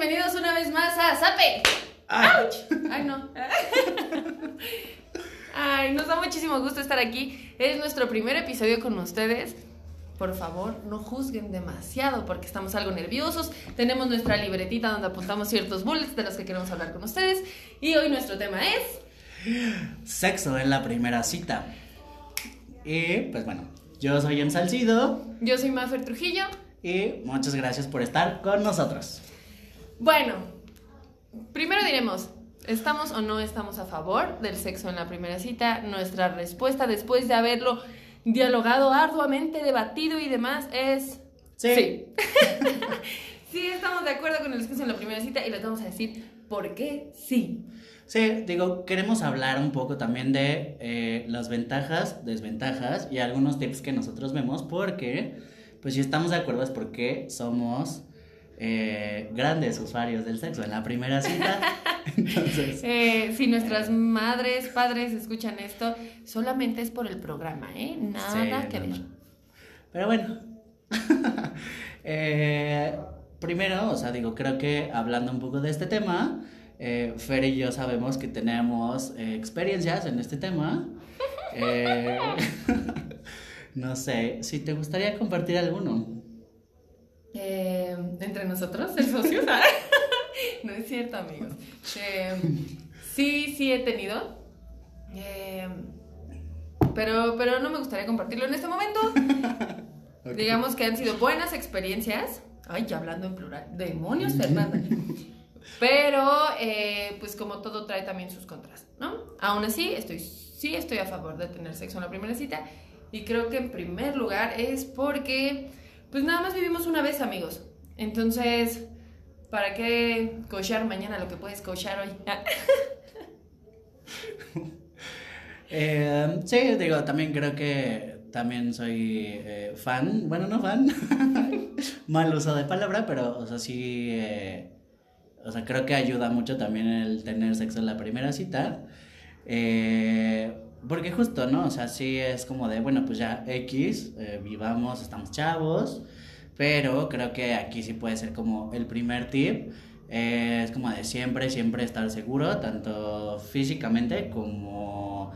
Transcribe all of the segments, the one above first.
bienvenidos una vez más a Zape. Ay. Ay, no. Ay, nos da muchísimo gusto estar aquí. Es nuestro primer episodio con ustedes. Por favor, no juzguen demasiado porque estamos algo nerviosos. Tenemos nuestra libretita donde apuntamos ciertos bullets de los que queremos hablar con ustedes. Y hoy nuestro tema es... Sexo en la primera cita. Y pues bueno, yo soy Em Salcido Yo soy Mafer Trujillo. y muchas gracias por estar con nosotros. Bueno, primero diremos, ¿estamos o no estamos a favor del sexo en la primera cita? Nuestra respuesta después de haberlo dialogado arduamente, debatido y demás es... Sí. Sí. Sí, estamos de acuerdo con el sexo en la primera cita y les vamos a decir por qué sí. Sí, digo, queremos hablar un poco también de eh, las ventajas, desventajas y algunos tips que nosotros vemos porque, pues si estamos de acuerdo es porque somos eh, grandes usuarios del sexo en la primera cita. Entonces, Eh, si nuestras madres, padres escuchan esto, solamente es por el programa, ¿eh? Nada Sí, que no, ver. no. Pero bueno. Eh, primero, o sea, digo, creo que hablando un poco de este tema, eh, Fer y yo sabemos que tenemos eh, experiencias en este tema. Eh, no sé, si te gustaría compartir alguno. Eh, entre nosotros, el socio. no es cierto, amigos. Eh, sí, sí he tenido. Eh, pero, pero no me gustaría compartirlo en este momento. Digamos que han sido buenas experiencias. Ay, ya hablando en plural. Demonios, Fernanda. Pero, eh, pues como todo trae también sus contras, ¿no? Aún así, estoy, sí estoy a favor de tener sexo en la primera cita. Y creo que en primer lugar es porque, pues nada más vivimos una vez, amigos. Entonces, ¿para qué cochar mañana lo que puedes cochar hoy? Eh, sí, digo, también creo que también soy eh, fan, bueno, no fan, mal uso de palabra, pero, o sea, sí, eh, o sea, creo que ayuda mucho también el tener sexo en la primera cita, eh, porque justo, ¿no? O sea, sí es como de, bueno, pues ya X, eh, vivamos, estamos chavos, pero creo que aquí sí puede ser como el primer tip. eh, es como de siempre, siempre estar seguro, tanto físicamente como...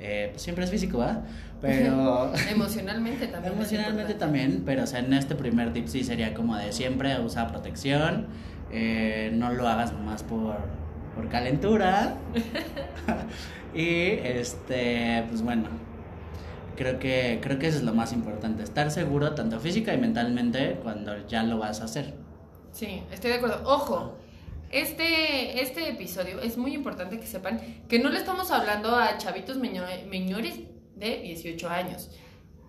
eh, pues siempre es físico, ¿va? Pero... Emocionalmente también. Emocionalmente también, pero o sea, en este primer tip sí sería como de siempre usa protección, eh, no lo hagas nomás por, por calentura. y este, pues bueno, creo que, creo que eso es lo más importante, estar seguro tanto física y mentalmente cuando ya lo vas a hacer. Sí, estoy de acuerdo. Ojo, este, este episodio es muy importante que sepan que no le estamos hablando a chavitos menores de 18 años.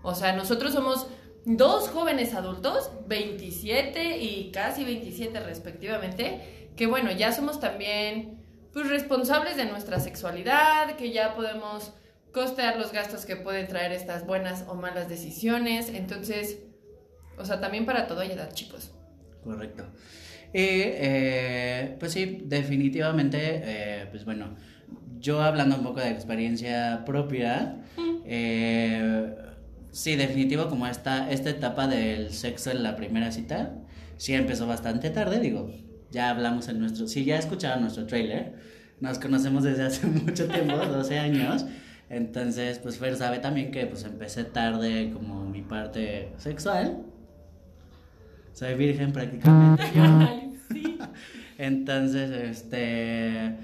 O sea, nosotros somos dos jóvenes adultos, 27 y casi 27 respectivamente, que bueno, ya somos también pues responsables de nuestra sexualidad, que ya podemos costear los gastos que pueden traer estas buenas o malas decisiones. Entonces, o sea, también para todo hay edad, chicos. Correcto. Y eh, pues sí, definitivamente, eh, pues bueno, yo hablando un poco de experiencia propia, eh, sí, definitivo como esta, esta etapa del sexo en la primera cita, sí empezó bastante tarde, digo, ya hablamos en nuestro, si ya escucharon nuestro trailer, nos conocemos desde hace mucho tiempo, 12 años, entonces pues Fer sabe también que pues empecé tarde como mi parte sexual. Soy virgen prácticamente. Ay, sí. Entonces, este,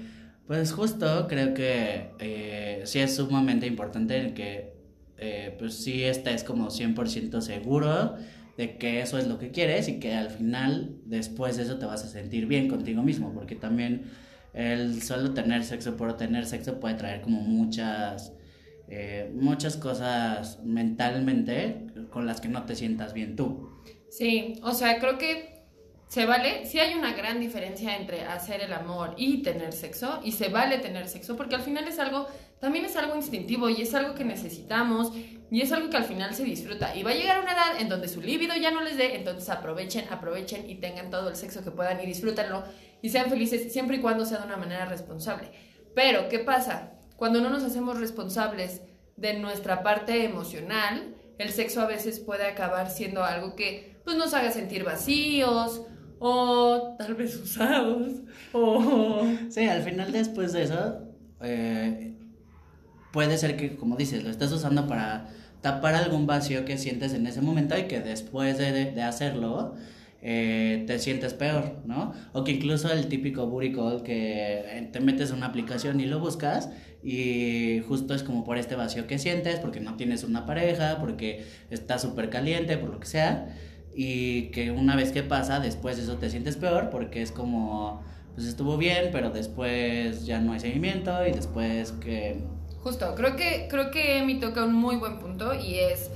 pues justo creo que eh, sí es sumamente importante el que, eh, pues sí estés como 100% seguro de que eso es lo que quieres y que al final, después de eso, te vas a sentir bien contigo mismo, porque también el solo tener sexo por tener sexo puede traer como muchas, eh, muchas cosas mentalmente con las que no te sientas bien tú. Sí, o sea, creo que se vale, sí hay una gran diferencia entre hacer el amor y tener sexo, y se vale tener sexo, porque al final es algo, también es algo instintivo y es algo que necesitamos y es algo que al final se disfruta. Y va a llegar una edad en donde su líbido ya no les dé, entonces aprovechen, aprovechen y tengan todo el sexo que puedan y disfrútenlo y sean felices siempre y cuando sea de una manera responsable. Pero, ¿qué pasa? Cuando no nos hacemos responsables de nuestra parte emocional, el sexo a veces puede acabar siendo algo que pues nos haga sentir vacíos o tal vez usados, o... Sí, al final después de eso, eh, puede ser que, como dices, lo estés usando para tapar algún vacío que sientes en ese momento y que después de, de hacerlo eh, te sientes peor, ¿no? O que incluso el típico booty call que eh, te metes en una aplicación y lo buscas y justo es como por este vacío que sientes, porque no tienes una pareja, porque estás súper caliente, por lo que sea, y que una vez que pasa, después eso te sientes peor, porque es como, pues estuvo bien, pero después ya no hay seguimiento y después que... Justo, creo que, creo que Emi toca un muy buen punto y es,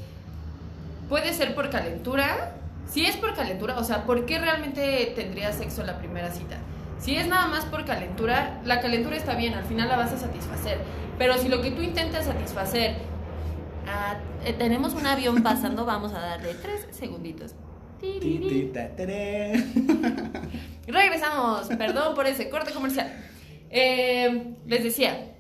puede ser por calentura, si es por calentura, o sea, ¿por qué realmente tendrías sexo en la primera cita? Si es nada más por calentura, la calentura está bien, al final la vas a satisfacer. Pero si lo que tú intentas satisfacer, ah, eh, tenemos un avión pasando, vamos a darle tres segunditos. Regresamos, perdón por ese corte comercial. Eh, les decía,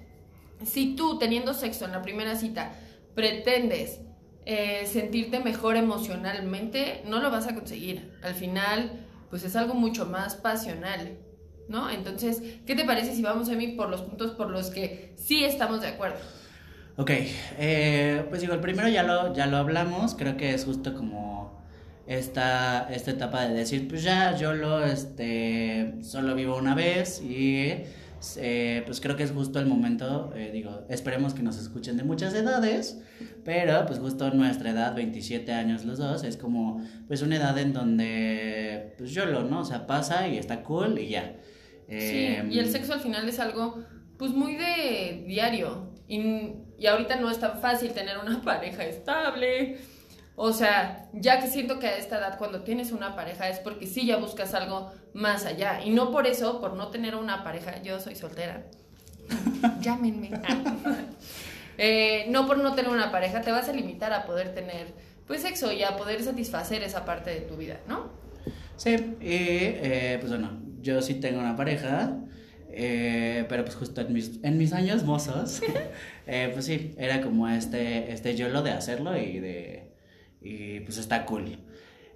si tú teniendo sexo en la primera cita pretendes eh, sentirte mejor emocionalmente, no lo vas a conseguir. Al final, pues es algo mucho más pasional, ¿no? Entonces, ¿qué te parece si vamos mí por los puntos por los que sí estamos de acuerdo? Ok, eh, pues digo, el primero ya lo, ya lo hablamos, creo que es justo como esta, esta etapa de decir, pues ya, yo lo, este, solo vivo una vez y eh, pues creo que es justo el momento, eh, digo, esperemos que nos escuchen de muchas edades, pero pues justo nuestra edad, 27 años los dos, es como pues una edad en donde pues yo lo, ¿no? O sea, pasa y está cool y ya. sí, y el em, sexo al final es algo pues muy de diario y, y ahorita no es tan fácil tener una pareja estable o sea, ya que siento que a esta edad cuando tienes una pareja es porque sí ya buscas algo más allá. Y no por eso, por no tener una pareja, yo soy soltera. Llámenme. eh, no por no tener una pareja, te vas a limitar a poder tener pues sexo y a poder satisfacer esa parte de tu vida, ¿no? Sí, y eh, pues bueno, yo sí tengo una pareja. Eh, pero pues justo en mis, en mis años mozos, eh, pues sí, era como este, este yo lo de hacerlo y de, y pues está cool.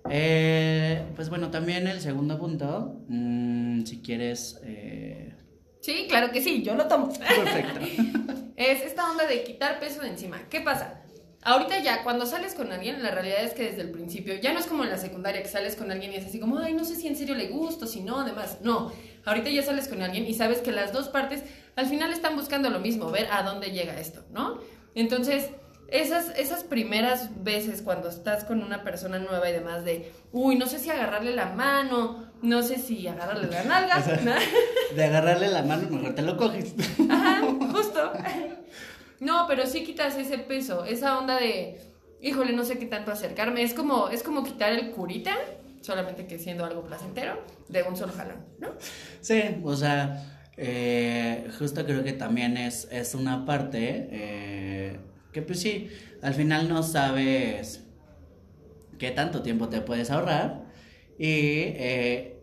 Eh, pues bueno, también el segundo punto, mm, si quieres... Eh, sí, claro que sí, yo lo tomo. Perfecto. es esta onda de quitar peso de encima. ¿Qué pasa? Ahorita ya, cuando sales con alguien, la realidad es que desde el principio, ya no es como en la secundaria que sales con alguien y es así como, ay, no sé si en serio le gusto, si no, además, no. Ahorita ya sales con alguien y sabes que las dos partes al final están buscando lo mismo, ver a dónde llega esto, ¿no? Entonces, esas, esas primeras veces cuando estás con una persona nueva y demás de, uy, no sé si agarrarle la mano, no sé si agarrarle la nalga. de agarrarle la mano, mejor te lo coges. Ajá, justo. No, pero sí quitas ese peso, esa onda de, híjole, no sé qué tanto acercarme. Es como, es como quitar el curita, solamente que siendo algo placentero, de un solo jalón, ¿no? Sí, o sea, eh, justo creo que también es, es una parte... Eh, que pues sí, al final no sabes qué tanto tiempo te puedes ahorrar. Y eh,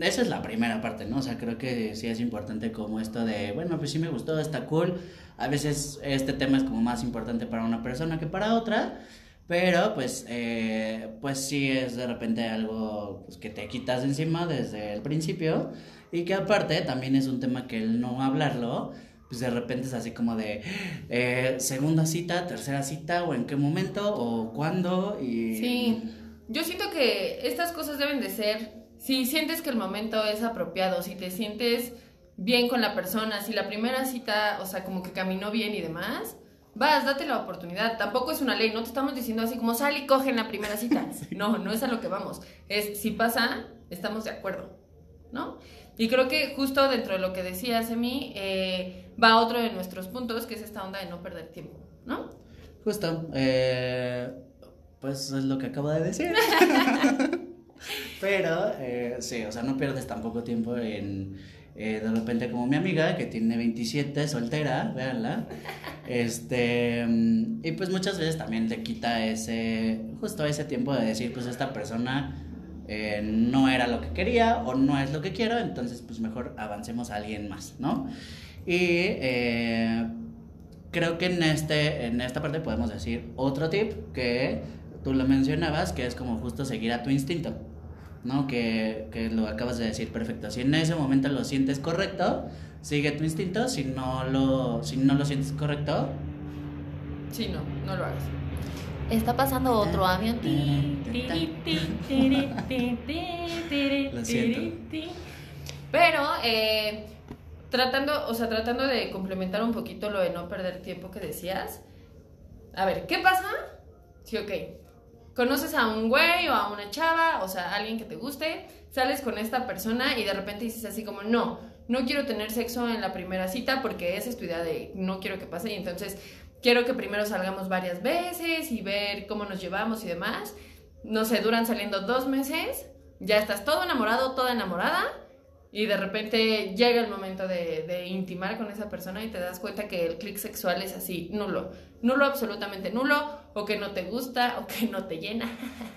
esa es la primera parte, ¿no? O sea, creo que sí es importante como esto de, bueno, pues sí me gustó, está cool. A veces este tema es como más importante para una persona que para otra. Pero pues, eh, pues sí es de repente algo pues, que te quitas encima desde el principio. Y que aparte también es un tema que el no hablarlo pues de repente es así como de eh, segunda cita, tercera cita, o en qué momento, o cuándo, y... Sí, yo siento que estas cosas deben de ser, si sientes que el momento es apropiado, si te sientes bien con la persona, si la primera cita, o sea, como que caminó bien y demás, vas, date la oportunidad. Tampoco es una ley, no te estamos diciendo así como sal y coge en la primera cita. No, no es a lo que vamos. Es si pasa, estamos de acuerdo, ¿no? Y creo que justo dentro de lo que decías, Emi, eh, va otro de nuestros puntos, que es esta onda de no perder tiempo, ¿no? Justo, eh, pues es lo que acabo de decir. Pero, eh, sí, o sea, no pierdes tampoco tiempo en, de repente como mi amiga, que tiene 27, soltera, véanla, este, y pues muchas veces también le quita ese, justo ese tiempo de decir, pues esta persona eh, no era lo que quería o no es lo que quiero, entonces pues mejor avancemos a alguien más, ¿no? Y eh, creo que en, este, en esta parte podemos decir otro tip que tú lo mencionabas, que es como justo seguir a tu instinto. ¿no? Que, que lo acabas de decir perfecto. Si en ese momento lo sientes correcto, sigue tu instinto. Si no lo, si no lo sientes correcto, Sí, no, no lo hagas. Está pasando otro avión. Lo siento. Pero, eh, tratando, o sea, tratando de complementar un poquito lo de no perder tiempo que decías. A ver, ¿qué pasa? Sí, ok. Conoces a un güey o a una chava, o sea, alguien que te guste, sales con esta persona y de repente dices así como, no, no quiero tener sexo en la primera cita porque esa es tu idea de no quiero que pase y entonces quiero que primero salgamos varias veces y ver cómo nos llevamos y demás. No sé, duran saliendo dos meses, ya estás todo enamorado, toda enamorada y de repente llega el momento de, de intimar con esa persona y te das cuenta que el clic sexual es así, nulo, nulo, absolutamente nulo, o que no te gusta, o que no te llena.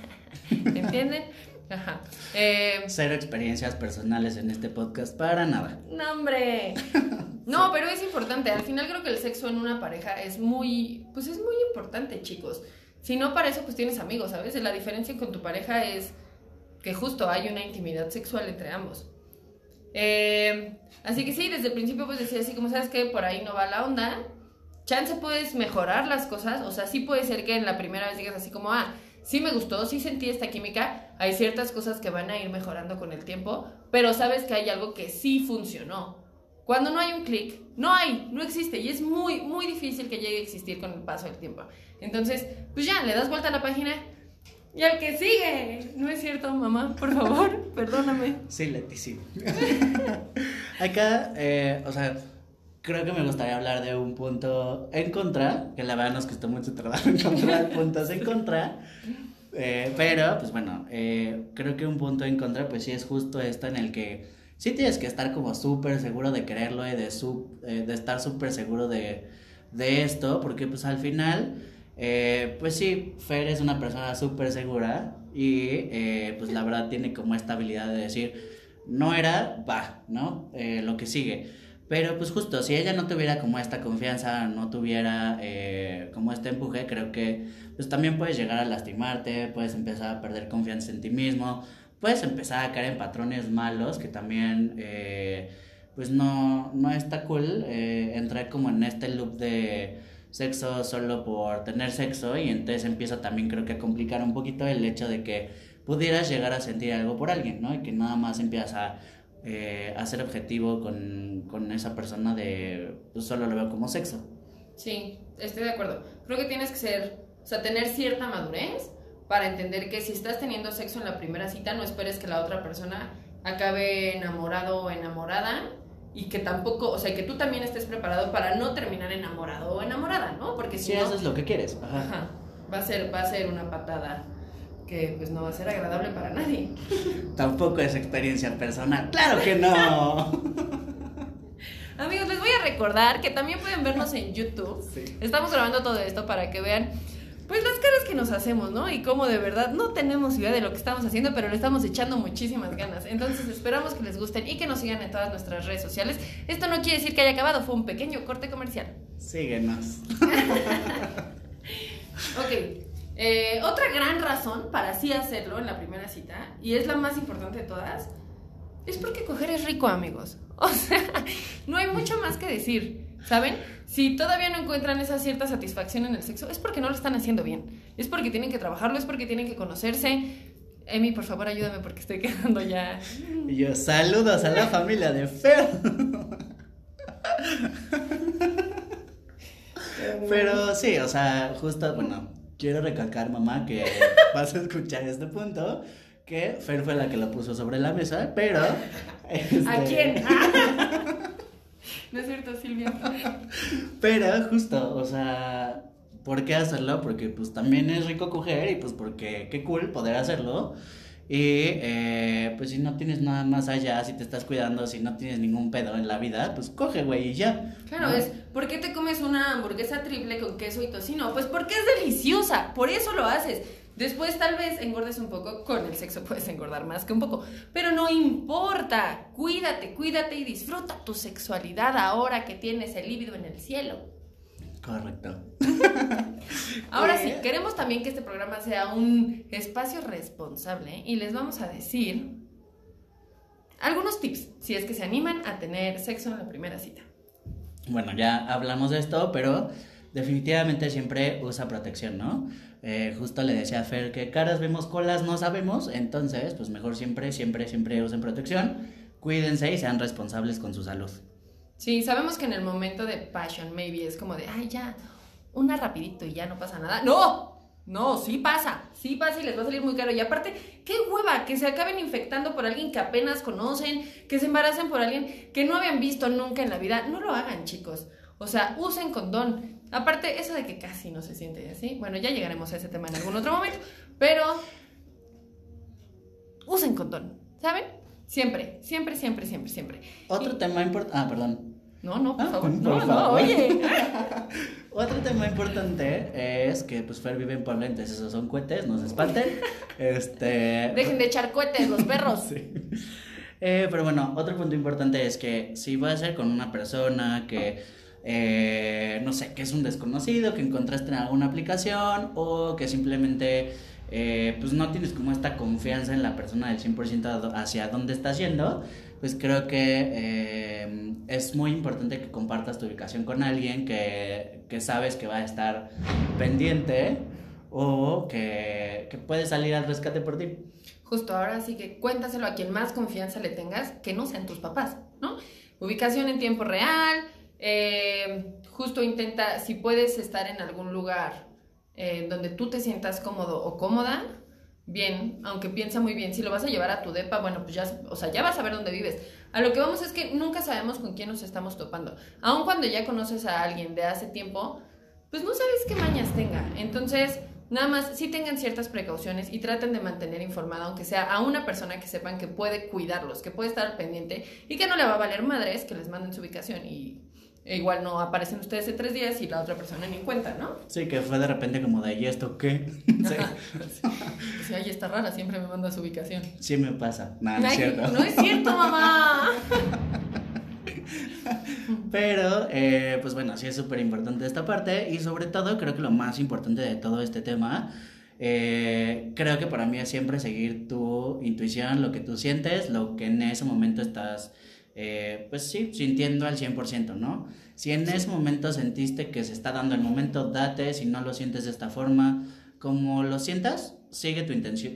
¿Entienden? Ajá. Eh, cero experiencias personales en este podcast para nada. no, hombre. No, pero es importante. Al final creo que el sexo en una pareja es muy, pues es muy importante, chicos. Si no, para eso pues tienes amigos, ¿sabes? La diferencia con tu pareja es que justo hay una intimidad sexual entre ambos. Eh, así que sí, desde el principio pues decía así como, ¿sabes que Por ahí no va la onda. Chance puedes mejorar las cosas, o sea, sí puede ser que en la primera vez digas así como, ah, sí me gustó, sí sentí esta química, hay ciertas cosas que van a ir mejorando con el tiempo, pero sabes que hay algo que sí funcionó. Cuando no hay un clic, no hay, no existe y es muy, muy difícil que llegue a existir con el paso del tiempo. Entonces, pues ya, le das vuelta a la página y al que sigue. No es cierto, mamá, por favor, perdóname. Sí, Leti, sí. Acá, eh, o sea, creo que me gustaría hablar de un punto en contra, que la verdad nos costó mucho trabajo encontrar puntos en contra. eh, pero, pues bueno, eh, creo que un punto en contra, pues sí es justo esto en el que sí tienes que estar como súper seguro de quererlo y de, su, eh, de estar súper seguro de, de esto, porque pues al final, pues sí, Fer es una persona súper segura y pues la verdad tiene como esta habilidad de decir, no era, va, ¿no? Lo que sigue. Pero pues justo, si ella no tuviera como esta confianza, no tuviera eh, como este empuje, creo que pues también puedes llegar a lastimarte, puedes empezar a perder confianza en ti mismo, puedes empezar a caer en patrones malos que también eh, pues no, no está cool eh, entrar como en este loop de sexo solo por tener sexo y entonces empieza también creo que a complicar un poquito el hecho de que pudieras llegar a sentir algo por alguien, ¿no? Y que nada más empiezas a, eh, a ser objetivo con, con esa persona de pues solo lo veo como sexo. Sí, estoy de acuerdo. Creo que tienes que ser, o sea, tener cierta madurez para entender que si estás teniendo sexo en la primera cita, no esperes que la otra persona acabe enamorado o enamorada y que tampoco, o sea, que tú también estés preparado para no terminar enamorado o enamorada, ¿no? Porque si no, eso es lo que quieres. Ajá. ajá, va a ser va a ser una patada que pues no va a ser agradable para nadie. Tampoco es experiencia personal. ¡Claro que no! Amigos, les voy a recordar que también pueden vernos en YouTube. Sí. Estamos grabando todo esto para que vean pues las caras que nos hacemos, ¿no? Y cómo de verdad no tenemos idea de lo que estamos haciendo, pero le estamos echando muchísimas ganas. Entonces esperamos que les gusten y que nos sigan en todas nuestras redes sociales. Esto no quiere decir que haya acabado, fue un pequeño corte comercial. Síguenos. Ok. Eh, otra gran razón para sí hacerlo en la primera cita, y es la más importante de todas, es porque coger es rico, amigos. O sea, no hay mucho más que decir. ¿Saben? Si todavía no encuentran esa cierta satisfacción en el sexo, es porque no lo están haciendo bien. Es porque tienen que trabajarlo, es porque tienen que conocerse. Emi, por favor, ayúdame porque estoy quedando ya. Y yo, saludos a la familia de Fer. Pero sí, o sea, justo, bueno, quiero recalcar, mamá, que vas a escuchar este punto, que Fer fue la que lo puso sobre la mesa, pero... este, ¿A quién? no es cierto, Silvia. Pero justo, o sea, ¿por qué hacerlo? Porque pues también es rico coger y pues porque qué cool poder hacerlo. Y eh, pues si no tienes nada más allá, si te estás cuidando, si no tienes ningún pedo en la vida, pues coge, güey, y ya. Claro, ¿no? es ¿por qué te comes una hamburguesa triple con queso y tocino? Pues porque es deliciosa, por eso lo haces. Después tal vez engordes un poco, con el sexo puedes engordar más que un poco, pero no importa, cuídate, cuídate y disfruta tu sexualidad ahora que tienes el líbido en el cielo. Correcto. Ahora sí, queremos también que este programa sea un espacio responsable y les vamos a decir algunos tips si es que se animan a tener sexo en la primera cita. Bueno, ya hablamos de esto, pero definitivamente siempre usa protección, ¿no? Eh, justo le decía a Fer que caras vemos, colas no sabemos, entonces, pues mejor siempre, siempre, siempre usen protección, cuídense y sean responsables con su salud. Sí, sabemos que en el momento de passion maybe es como de, ay, ya, una rapidito y ya no pasa nada. ¡No! No, sí pasa, sí pasa y les va a salir muy caro. Y aparte, qué hueva que se acaben infectando por alguien que apenas conocen, que se embaracen por alguien que no habían visto nunca en la vida. No lo hagan, chicos. O sea, usen condón. Aparte, eso de que casi no se siente así. Bueno, ya llegaremos a ese tema en algún otro momento. Pero usen condón, ¿saben? Siempre, siempre, siempre, siempre, siempre. Otro Y- tema importante, ah, perdón. No, no, por Ah, favor. por No, no, favor. oye. Otro tema importante es que pues Fer vive en Puebla, entonces esos son cohetes, no se espanten. este... Dejen de echar cohetes los perros. Sí. Eh, pero bueno, otro punto importante es que si va a ser con una persona que, eh, no sé, que es un desconocido, que encontraste en alguna aplicación o que simplemente eh, pues no tienes como esta confianza en la persona del 100% a do- hacia dónde estás yendo, pues creo que eh, es muy importante que compartas tu ubicación con alguien que, que sabes que va a estar pendiente o que, que puede salir al rescate por ti. Justo ahora sí que cuéntaselo a quien más confianza le tengas, que no sean tus papás, ¿no? Ubicación en tiempo real, eh, justo intenta, si puedes estar en algún lugar eh, donde tú te sientas cómodo o cómoda, bien, aunque piensa muy bien, si lo vas a llevar a tu depa, bueno, pues ya, o sea, ya vas a ver dónde vives. A lo que vamos es que nunca sabemos con quién nos estamos topando. Aun cuando ya conoces a alguien de hace tiempo, pues no sabes qué mañas tenga. Entonces, nada más, sí tengan ciertas precauciones y traten de mantener informada, aunque sea a una persona que sepan que puede cuidarlos, que puede estar pendiente y que no le va a valer madres que les manden su ubicación y e igual no aparecen ustedes en tres días y la otra persona ni cuenta, ¿no? Sí, que fue de repente como de, ¿y esto qué? sí, sea, ahí está rara, siempre me manda su ubicación. sí me pasa. Nada, no es cierto. no es cierto, mamá. Pero, eh, pues bueno, sí es súper importante esta parte y sobre todo creo que lo más importante de todo este tema, eh, creo que para mí es siempre seguir tu intuición, lo que tú sientes, lo que en ese momento estás, eh, pues sí, sintiendo al 100%, ¿no? Si en ese momento sentiste que se está dando el momento, date, si no lo sientes de esta forma, como lo sientas, sigue tu,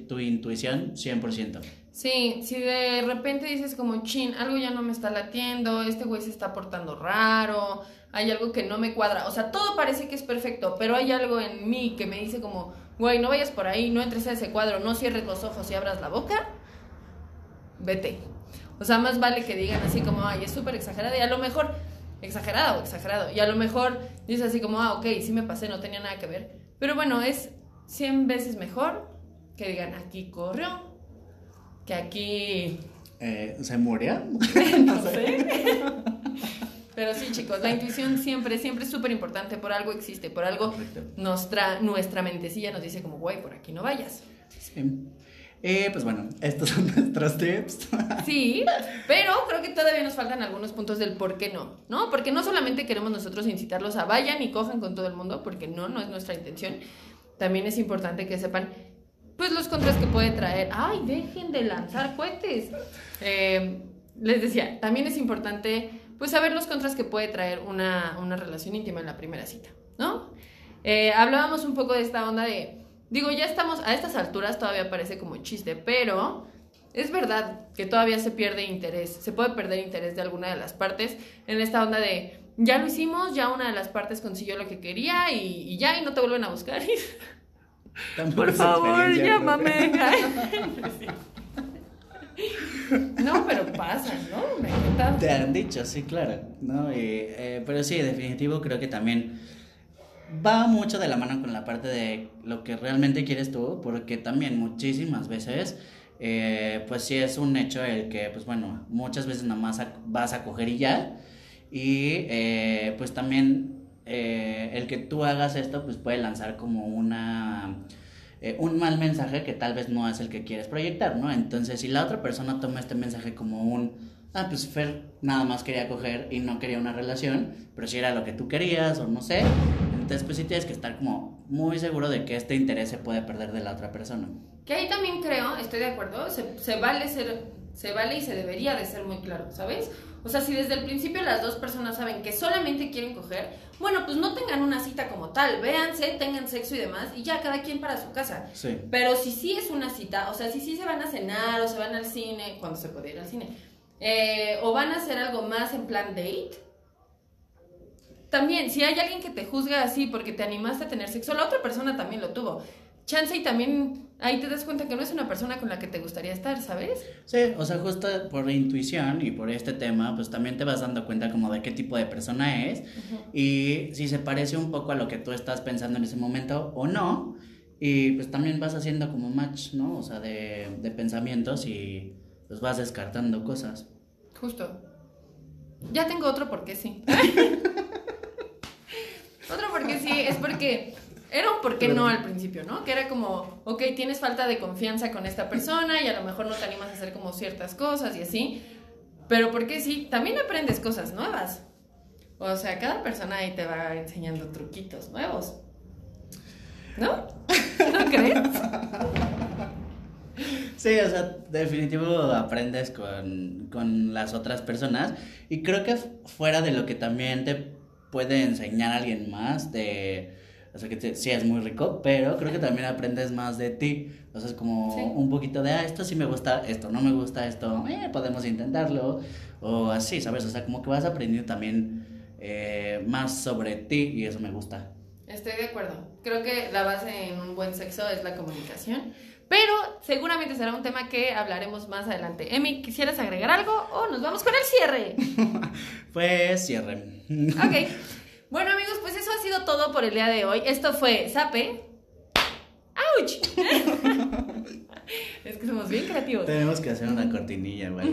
tu intuición 100%. Sí, si de repente dices como, chin, algo ya no me está latiendo, este güey se está portando raro, hay algo que no me cuadra, o sea, todo parece que es perfecto, pero hay algo en mí que me dice como, güey, no vayas por ahí, no entres a ese cuadro, no cierres los ojos y abras la boca, vete. O sea, más vale que digan así como, ay, es súper exagerado, y a lo mejor, exagerado, exagerado, y a lo mejor dices así como, ah, ok, sí me pasé, no tenía nada que ver, pero bueno, es 100 veces mejor que digan, aquí corrió, que aquí Eh, ¿Se murió? no sé. Pero sí, chicos, la intuición siempre, siempre es súper importante. Por algo existe, por algo Correcto. nuestra, nuestra mentecilla nos dice como, güey, por aquí no vayas. Sí. Eh, pues bueno, estos son nuestros tips. Sí, pero creo que todavía nos faltan algunos puntos del por qué no, ¿no? Porque no solamente queremos nosotros incitarlos a vayan y cojan con todo el mundo, porque no, no es nuestra intención. También es importante que sepan, pues, los contras que puede traer. ¡Ay, dejen de lanzar cohetes! Eh, les decía, también es importante, pues, saber los contras que puede traer una, una relación íntima en la primera cita, ¿no? Eh, hablábamos un poco de esta onda de, digo, ya estamos, a estas alturas todavía parece como chiste, pero es verdad que todavía se pierde interés, se puede perder interés de alguna de las partes en esta onda de, ya lo hicimos, ya una de las partes consiguió lo que quería y, y ya, y no te vuelven a buscar. Por favor, llámame. No, pero pasa, ¿no? Me. Te han dicho, sí, claro. ¿no? Y, eh, pero sí, definitivo creo que también va mucho de la mano con la parte de lo que realmente quieres tú, porque también muchísimas veces, eh, pues sí es un hecho el que, pues bueno, muchas veces nada más vas a coger y ya. Y eh, pues también eh, el que tú hagas esto, pues puede lanzar como una un mal mensaje que tal vez no es el que quieres proyectar, ¿no? Entonces, si la otra persona toma este mensaje como un, ah, pues nada más quería coger y no quería una relación, pero si era lo que tú querías o no sé, entonces pues sí tienes que estar como muy seguro de que este interés se puede perder de la otra persona. Que ahí también creo, estoy de acuerdo, se, se vale ser, se vale y se debería de ser muy claro, ¿sabes? O sea, si desde el principio las dos personas saben que solamente quieren coger, bueno, pues no tengan una cita como tal, véanse, tengan sexo y demás, y ya cada quien para su casa. Sí. Pero si sí es una cita, o sea, si sí se van a cenar o se van al cine, cuando se puede ir al cine, eh, o van a hacer algo más en plan date, también, si hay alguien que te juzga así porque te animaste a tener sexo, la otra persona también lo tuvo. Chance y también ahí te das cuenta que no es una persona con la que te gustaría estar, ¿sabes? Sí, o sea, justo por intuición y por este tema, pues también te vas dando cuenta como de qué tipo de persona es y si se parece un poco a lo que tú estás pensando en ese momento o no. Y pues también vas haciendo como match, ¿no? O sea, de, de pensamientos y pues vas descartando cosas. Justo. Ya tengo otro porque sí. porque sí, es porque era un por qué no al principio, ¿no? Que era como, ok, tienes falta de confianza con esta persona y a lo mejor no te animas a hacer como ciertas cosas y así. Pero porque sí, también aprendes cosas nuevas. O sea, cada persona ahí te va enseñando truquitos nuevos. ¿No? ¿No crees? Sí, o sea, definitivo aprendes con, con las otras personas y creo que fuera de lo que también te puede enseñar alguien más, de, o sea, que te- sí es muy rico, pero creo que también aprendes más de ti, o sea, es como Sí. un poquito de, ah, esto sí me gusta, esto no me gusta, esto, eh, podemos intentarlo, o así, ¿sabes? O sea, como que vas aprendiendo también eh, más sobre ti y eso me gusta. Estoy de acuerdo. Creo que la base en un buen sexo es la comunicación. Pero seguramente será un tema que hablaremos más adelante. Emi, ¿quisieras agregar algo o nos vamos con el cierre? Pues cierre. Ok. Bueno amigos, pues eso ha sido todo por el día de hoy. Esto fue Sape. ¡Auch! es que somos bien creativos. Tenemos que hacer una cortinilla, güey.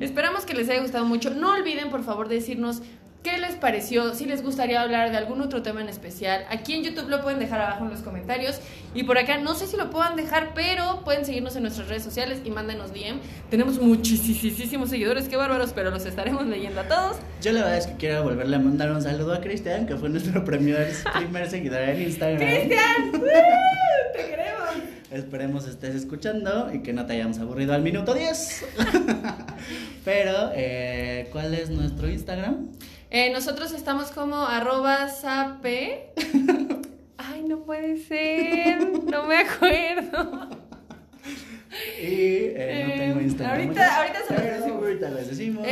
Esperamos que les haya gustado mucho. No olviden, por favor, decirnos qué les pareció, si les gustaría hablar de algún otro tema en especial. Aquí en YouTube lo pueden dejar abajo en los comentarios. Y por acá, no sé si lo puedan dejar, pero pueden seguirnos en nuestras redes sociales y mándenos DM. Tenemos muchísimos seguidores, qué bárbaros, pero los estaremos leyendo a todos. Yo la verdad es que quiero volverle a mandar un saludo a Cristian, que fue nuestro primer, primer seguidor en Instagram. ¡Cristian! ¡Te queremos! Esperemos estés escuchando y que no te hayamos aburrido al minuto 10. Pero, eh, ¿cuál es nuestro Instagram? Eh, nosotros estamos como arroba sape. Ay, no puede ser. No me acuerdo. Y eh, no Eh, tengo Instagram. ahorita- ahorita se Pero decimos. Ahorita decimos.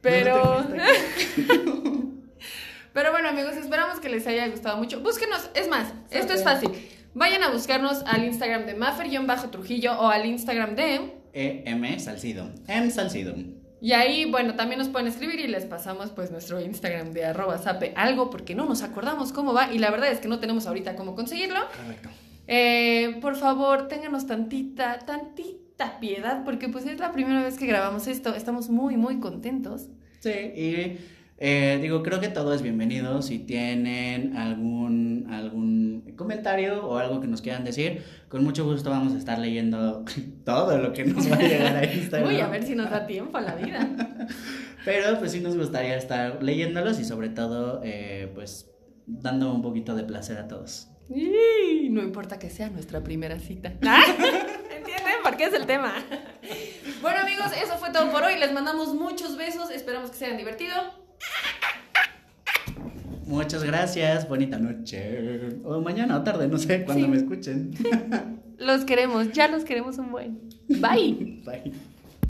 Pero. no pero bueno, amigos, esperamos que les haya gustado mucho. Búsquenos, es más, esto es fácil. Vayan a buscarnos al Instagram de Maffer-Trujillo o al Instagram de. EM Salcido. M Salcido. Y ahí, bueno, también nos pueden escribir y les pasamos pues nuestro Instagram de arroba sape algo porque no nos acordamos cómo va y la verdad es que no tenemos ahorita cómo conseguirlo. Correcto. Eh, por favor, ténganos tantita, tantita piedad porque pues es la primera vez que grabamos esto. Estamos muy, muy contentos. Sí, y eh, digo, creo que todo es bienvenido. Si tienen algún, algún comentario o algo que nos quieran decir, con mucho gusto vamos a estar leyendo todo lo que nos va a llegar a Instagram. Uy, a ver si nos da tiempo a la vida. Pero pues sí nos gustaría estar leyéndolos y sobre todo, eh, pues dando un poquito de placer a todos. Y no importa que sea nuestra primera cita. ¿Entienden? Porque es el tema. Bueno, amigos, eso fue todo por hoy. Les mandamos muchos besos. Esperamos que se hayan divertido. Muchas gracias, bonita noche. O mañana o tarde, no sé, cuando Sí. me escuchen. Los queremos, ya los queremos un buen. Bye. Bye.